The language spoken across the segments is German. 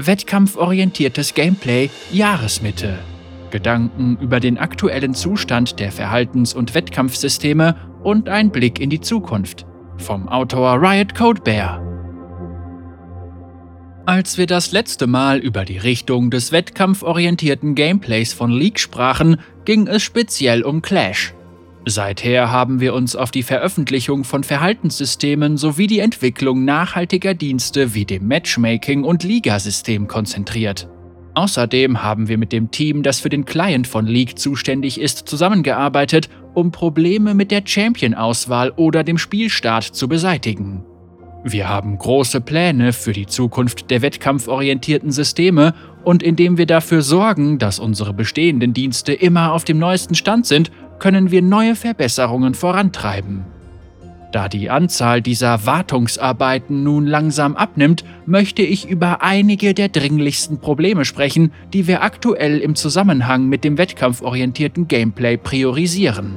Wettkampforientiertes Gameplay Jahresmitte. Gedanken über den aktuellen Zustand der Verhaltens- und Wettkampfsysteme und ein Blick in die Zukunft. Vom Autor Riot Code Bear. Als wir das letzte Mal über die Richtung des wettkampforientierten Gameplays von League sprachen, ging es speziell um Clash. Seither haben wir uns auf die Veröffentlichung von Verhaltenssystemen sowie die Entwicklung nachhaltiger Dienste wie dem Matchmaking und Ligasystem konzentriert. Außerdem haben wir mit dem Team, das für den Client von League zuständig ist, zusammengearbeitet, um Probleme mit der Champion-Auswahl oder dem Spielstart zu beseitigen. Wir haben große Pläne für die Zukunft der wettkampforientierten Systeme und indem wir dafür sorgen, dass unsere bestehenden Dienste immer auf dem neuesten Stand sind, können wir neue Verbesserungen vorantreiben. Da die Anzahl dieser Wartungsarbeiten nun langsam abnimmt, möchte ich über einige der dringlichsten Probleme sprechen, die wir aktuell im Zusammenhang mit dem wettkampforientierten Gameplay priorisieren.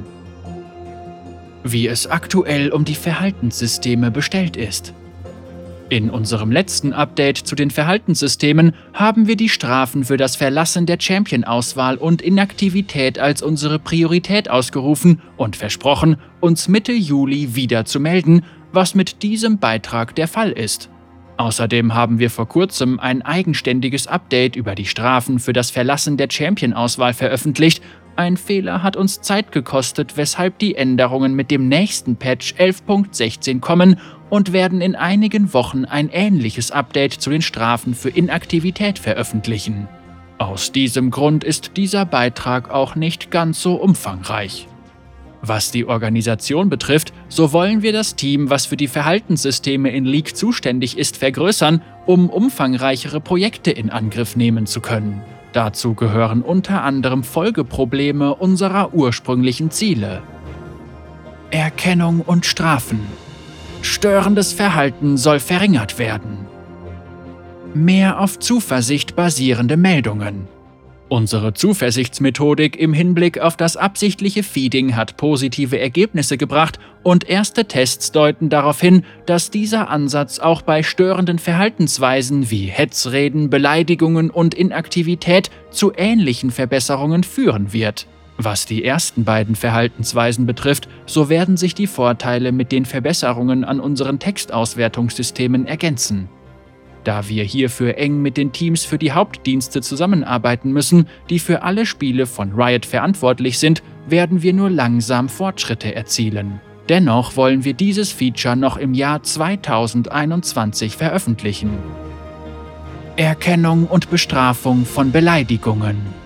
Wie es aktuell um die Verhaltenssysteme bestellt ist. In unserem letzten Update zu den Verhaltenssystemen haben wir die Strafen für das Verlassen der Champion-Auswahl und Inaktivität als unsere Priorität ausgerufen und versprochen, uns Mitte Juli wieder zu melden, was mit diesem Beitrag der Fall ist. Außerdem haben wir vor kurzem ein eigenständiges Update über die Strafen für das Verlassen der Champion-Auswahl veröffentlicht. Ein Fehler hat uns Zeit gekostet, weshalb die Änderungen mit dem nächsten Patch 11.16 kommen und werden in einigen Wochen ein ähnliches Update zu den Strafen für Inaktivität veröffentlichen. Aus diesem Grund ist dieser Beitrag auch nicht ganz so umfangreich. Was die Organisation betrifft, so wollen wir das Team, was für die Verhaltenssysteme in League zuständig ist, vergrößern, um umfangreichere Projekte in Angriff nehmen zu können. Dazu gehören unter anderem Folgeprobleme unserer ursprünglichen Ziele. Erkennung und Strafen Störendes Verhalten soll verringert werden. Mehr auf Zuversicht basierende Meldungen. Unsere Zuversichtsmethodik im Hinblick auf das absichtliche Feeding hat positive Ergebnisse gebracht und erste Tests deuten darauf hin, dass dieser Ansatz auch bei störenden Verhaltensweisen wie Hetzreden, Beleidigungen und Inaktivität zu ähnlichen Verbesserungen führen wird. Was die ersten beiden Verhaltensweisen betrifft, so werden sich die Vorteile mit den Verbesserungen an unseren Textauswertungssystemen ergänzen. Da wir hierfür eng mit den Teams für die Hauptdienste zusammenarbeiten müssen, die für alle Spiele von Riot verantwortlich sind, werden wir nur langsam Fortschritte erzielen. Dennoch wollen wir dieses Feature noch im Jahr 2021 veröffentlichen. Erkennung und Bestrafung von Beleidigungen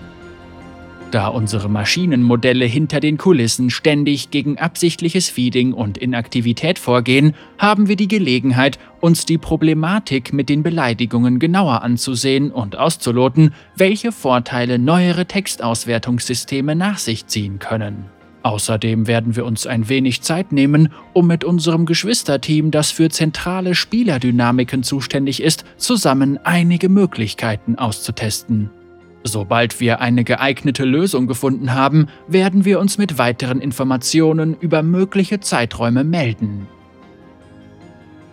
da unsere Maschinenmodelle hinter den Kulissen ständig gegen absichtliches Feeding und Inaktivität vorgehen, haben wir die Gelegenheit, uns die Problematik mit den Beleidigungen genauer anzusehen und auszuloten, welche Vorteile neuere Textauswertungssysteme nach sich ziehen können. Außerdem werden wir uns ein wenig Zeit nehmen, um mit unserem Geschwisterteam, das für zentrale Spielerdynamiken zuständig ist, zusammen einige Möglichkeiten auszutesten. Sobald wir eine geeignete Lösung gefunden haben, werden wir uns mit weiteren Informationen über mögliche Zeiträume melden.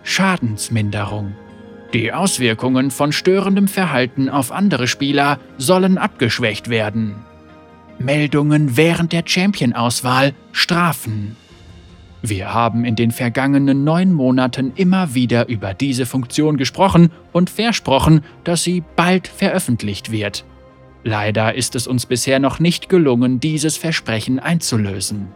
Schadensminderung Die Auswirkungen von störendem Verhalten auf andere Spieler sollen abgeschwächt werden. Meldungen während der Champion-Auswahl Strafen. Wir haben in den vergangenen neun Monaten immer wieder über diese Funktion gesprochen und versprochen, dass sie bald veröffentlicht wird. Leider ist es uns bisher noch nicht gelungen, dieses Versprechen einzulösen.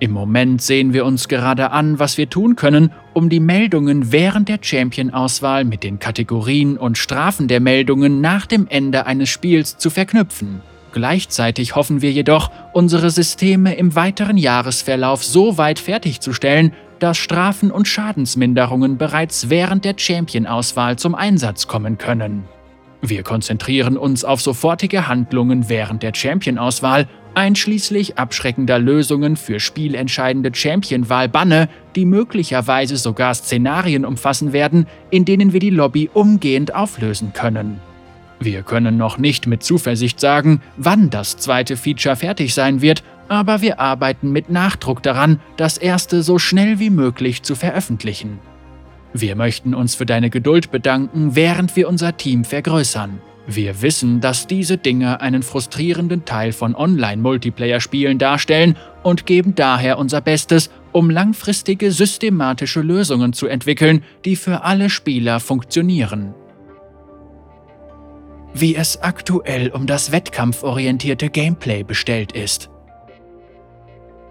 Im Moment sehen wir uns gerade an, was wir tun können, um die Meldungen während der Champion-Auswahl mit den Kategorien und Strafen der Meldungen nach dem Ende eines Spiels zu verknüpfen. Gleichzeitig hoffen wir jedoch, unsere Systeme im weiteren Jahresverlauf so weit fertigzustellen, dass Strafen und Schadensminderungen bereits während der Champion-Auswahl zum Einsatz kommen können. Wir konzentrieren uns auf sofortige Handlungen während der Champion-Auswahl, einschließlich abschreckender Lösungen für spielentscheidende Champion-Wahl-Banne, die möglicherweise sogar Szenarien umfassen werden, in denen wir die Lobby umgehend auflösen können. Wir können noch nicht mit Zuversicht sagen, wann das zweite Feature fertig sein wird, aber wir arbeiten mit Nachdruck daran, das erste so schnell wie möglich zu veröffentlichen. Wir möchten uns für deine Geduld bedanken, während wir unser Team vergrößern. Wir wissen, dass diese Dinge einen frustrierenden Teil von Online-Multiplayer-Spielen darstellen und geben daher unser Bestes, um langfristige systematische Lösungen zu entwickeln, die für alle Spieler funktionieren. Wie es aktuell um das wettkampforientierte Gameplay bestellt ist.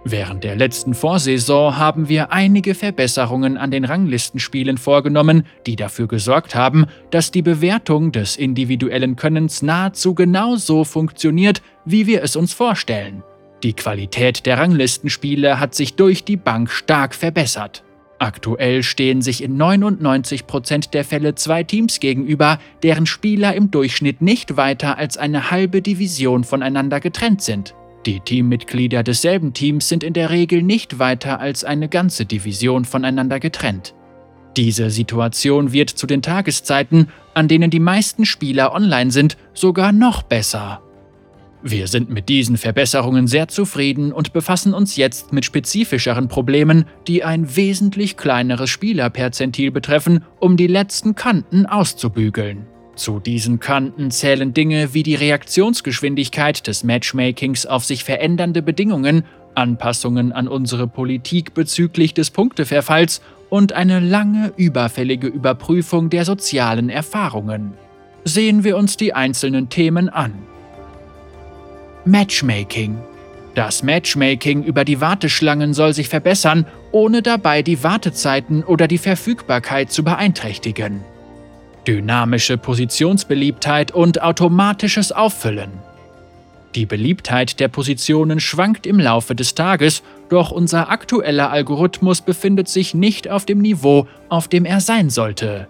Während der letzten Vorsaison haben wir einige Verbesserungen an den Ranglistenspielen vorgenommen, die dafür gesorgt haben, dass die Bewertung des individuellen Könnens nahezu genau so funktioniert, wie wir es uns vorstellen. Die Qualität der Ranglistenspiele hat sich durch die Bank stark verbessert. Aktuell stehen sich in 99% der Fälle zwei Teams gegenüber, deren Spieler im Durchschnitt nicht weiter als eine halbe Division voneinander getrennt sind. Die Teammitglieder desselben Teams sind in der Regel nicht weiter als eine ganze Division voneinander getrennt. Diese Situation wird zu den Tageszeiten, an denen die meisten Spieler online sind, sogar noch besser. Wir sind mit diesen Verbesserungen sehr zufrieden und befassen uns jetzt mit spezifischeren Problemen, die ein wesentlich kleineres Spielerperzentil betreffen, um die letzten Kanten auszubügeln. Zu diesen Kanten zählen Dinge wie die Reaktionsgeschwindigkeit des Matchmakings auf sich verändernde Bedingungen, Anpassungen an unsere Politik bezüglich des Punkteverfalls und eine lange überfällige Überprüfung der sozialen Erfahrungen. Sehen wir uns die einzelnen Themen an. Matchmaking. Das Matchmaking über die Warteschlangen soll sich verbessern, ohne dabei die Wartezeiten oder die Verfügbarkeit zu beeinträchtigen dynamische Positionsbeliebtheit und automatisches Auffüllen. Die Beliebtheit der Positionen schwankt im Laufe des Tages, doch unser aktueller Algorithmus befindet sich nicht auf dem Niveau, auf dem er sein sollte.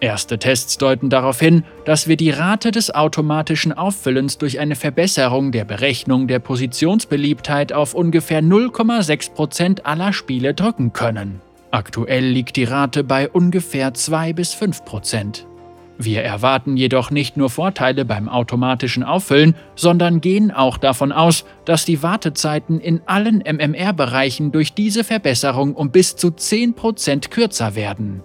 Erste Tests deuten darauf hin, dass wir die Rate des automatischen Auffüllens durch eine Verbesserung der Berechnung der Positionsbeliebtheit auf ungefähr 0,6% aller Spiele drücken können. Aktuell liegt die Rate bei ungefähr 2 bis 5 Prozent. Wir erwarten jedoch nicht nur Vorteile beim automatischen Auffüllen, sondern gehen auch davon aus, dass die Wartezeiten in allen MMR-Bereichen durch diese Verbesserung um bis zu 10% kürzer werden.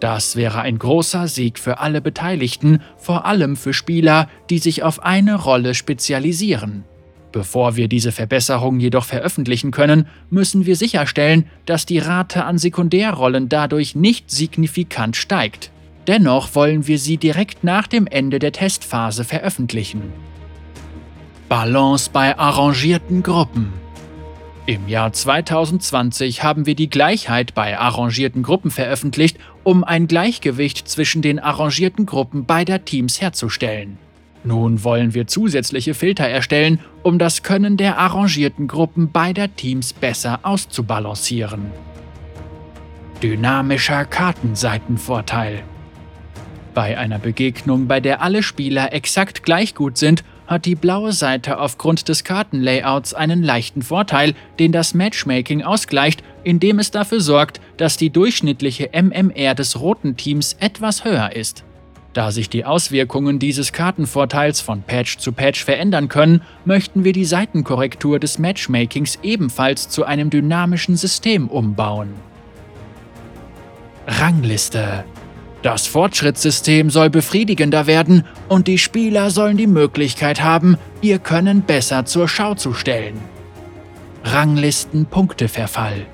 Das wäre ein großer Sieg für alle Beteiligten, vor allem für Spieler, die sich auf eine Rolle spezialisieren. Bevor wir diese Verbesserung jedoch veröffentlichen können, müssen wir sicherstellen, dass die Rate an Sekundärrollen dadurch nicht signifikant steigt. Dennoch wollen wir sie direkt nach dem Ende der Testphase veröffentlichen. Balance bei arrangierten Gruppen Im Jahr 2020 haben wir die Gleichheit bei arrangierten Gruppen veröffentlicht, um ein Gleichgewicht zwischen den arrangierten Gruppen beider Teams herzustellen. Nun wollen wir zusätzliche Filter erstellen, um das Können der arrangierten Gruppen beider Teams besser auszubalancieren. Dynamischer Kartenseitenvorteil bei einer Begegnung, bei der alle Spieler exakt gleich gut sind, hat die blaue Seite aufgrund des Kartenlayouts einen leichten Vorteil, den das Matchmaking ausgleicht, indem es dafür sorgt, dass die durchschnittliche MMR des roten Teams etwas höher ist. Da sich die Auswirkungen dieses Kartenvorteils von Patch zu Patch verändern können, möchten wir die Seitenkorrektur des Matchmakings ebenfalls zu einem dynamischen System umbauen. Rangliste das Fortschrittssystem soll befriedigender werden und die Spieler sollen die Möglichkeit haben, ihr Können besser zur Schau zu stellen. Ranglisten-Punkteverfall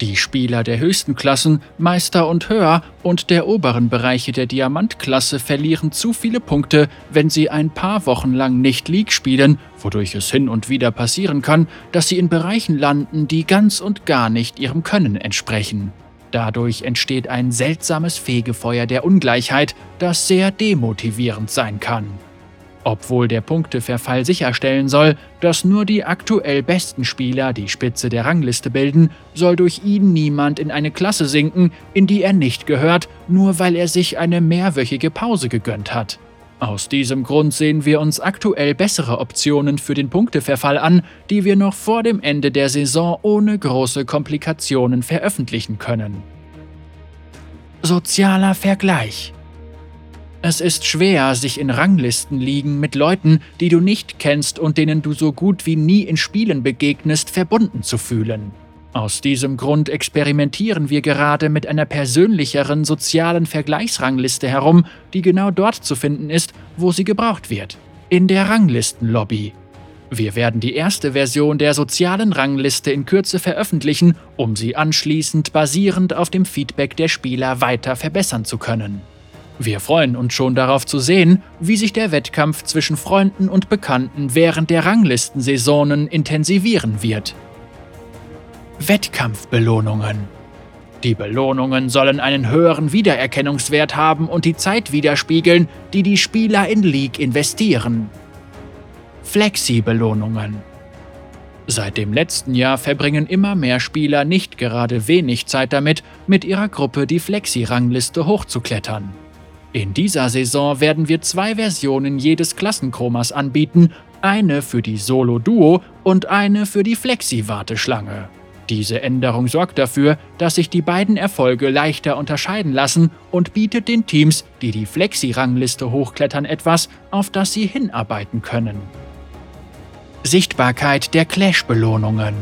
Die Spieler der höchsten Klassen, Meister und höher und der oberen Bereiche der Diamantklasse verlieren zu viele Punkte, wenn sie ein paar Wochen lang nicht League spielen, wodurch es hin und wieder passieren kann, dass sie in Bereichen landen, die ganz und gar nicht ihrem Können entsprechen. Dadurch entsteht ein seltsames Fegefeuer der Ungleichheit, das sehr demotivierend sein kann. Obwohl der Punkteverfall sicherstellen soll, dass nur die aktuell besten Spieler die Spitze der Rangliste bilden, soll durch ihn niemand in eine Klasse sinken, in die er nicht gehört, nur weil er sich eine mehrwöchige Pause gegönnt hat. Aus diesem Grund sehen wir uns aktuell bessere Optionen für den Punkteverfall an, die wir noch vor dem Ende der Saison ohne große Komplikationen veröffentlichen können. Sozialer Vergleich es ist schwer, sich in Ranglistenligen mit Leuten, die du nicht kennst und denen du so gut wie nie in Spielen begegnest, verbunden zu fühlen. Aus diesem Grund experimentieren wir gerade mit einer persönlicheren sozialen Vergleichsrangliste herum, die genau dort zu finden ist, wo sie gebraucht wird. In der Ranglistenlobby. Wir werden die erste Version der sozialen Rangliste in Kürze veröffentlichen, um sie anschließend basierend auf dem Feedback der Spieler weiter verbessern zu können. Wir freuen uns schon darauf zu sehen, wie sich der Wettkampf zwischen Freunden und Bekannten während der Ranglistensaisonen intensivieren wird. Wettkampfbelohnungen Die Belohnungen sollen einen höheren Wiedererkennungswert haben und die Zeit widerspiegeln, die die Spieler in League investieren. Flexi-Belohnungen. Seit dem letzten Jahr verbringen immer mehr Spieler nicht gerade wenig Zeit damit, mit ihrer Gruppe die Flexi-Rangliste hochzuklettern. In dieser Saison werden wir zwei Versionen jedes Klassenchromas anbieten, eine für die Solo-Duo und eine für die Flexi-Warteschlange. Diese Änderung sorgt dafür, dass sich die beiden Erfolge leichter unterscheiden lassen und bietet den Teams, die die Flexi-Rangliste hochklettern, etwas, auf das sie hinarbeiten können. Sichtbarkeit der Clash-Belohnungen.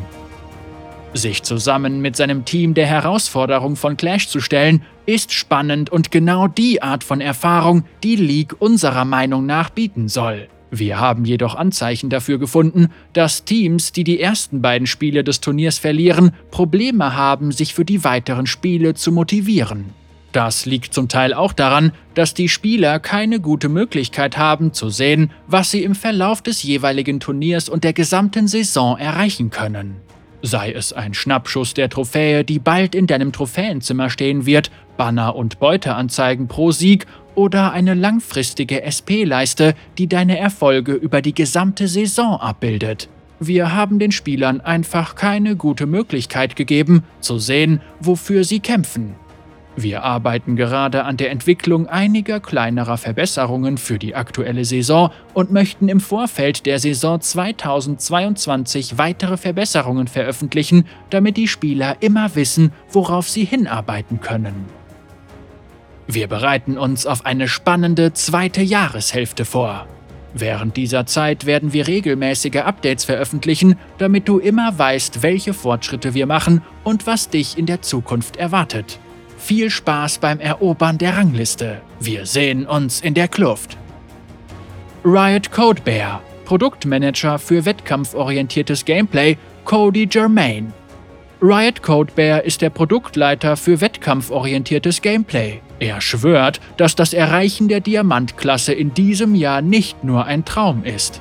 Sich zusammen mit seinem Team der Herausforderung von Clash zu stellen, ist spannend und genau die Art von Erfahrung, die League unserer Meinung nach bieten soll. Wir haben jedoch Anzeichen dafür gefunden, dass Teams, die die ersten beiden Spiele des Turniers verlieren, Probleme haben, sich für die weiteren Spiele zu motivieren. Das liegt zum Teil auch daran, dass die Spieler keine gute Möglichkeit haben zu sehen, was sie im Verlauf des jeweiligen Turniers und der gesamten Saison erreichen können. Sei es ein Schnappschuss der Trophäe, die bald in deinem Trophäenzimmer stehen wird, Banner und Beuteanzeigen pro Sieg oder eine langfristige SP-Leiste, die deine Erfolge über die gesamte Saison abbildet. Wir haben den Spielern einfach keine gute Möglichkeit gegeben, zu sehen, wofür sie kämpfen. Wir arbeiten gerade an der Entwicklung einiger kleinerer Verbesserungen für die aktuelle Saison und möchten im Vorfeld der Saison 2022 weitere Verbesserungen veröffentlichen, damit die Spieler immer wissen, worauf sie hinarbeiten können. Wir bereiten uns auf eine spannende zweite Jahreshälfte vor. Während dieser Zeit werden wir regelmäßige Updates veröffentlichen, damit du immer weißt, welche Fortschritte wir machen und was dich in der Zukunft erwartet. Viel Spaß beim Erobern der Rangliste. Wir sehen uns in der Kluft. Riot Codebear, Produktmanager für wettkampforientiertes Gameplay, Cody Germain. Riot Codebear ist der Produktleiter für wettkampforientiertes Gameplay. Er schwört, dass das Erreichen der Diamantklasse in diesem Jahr nicht nur ein Traum ist.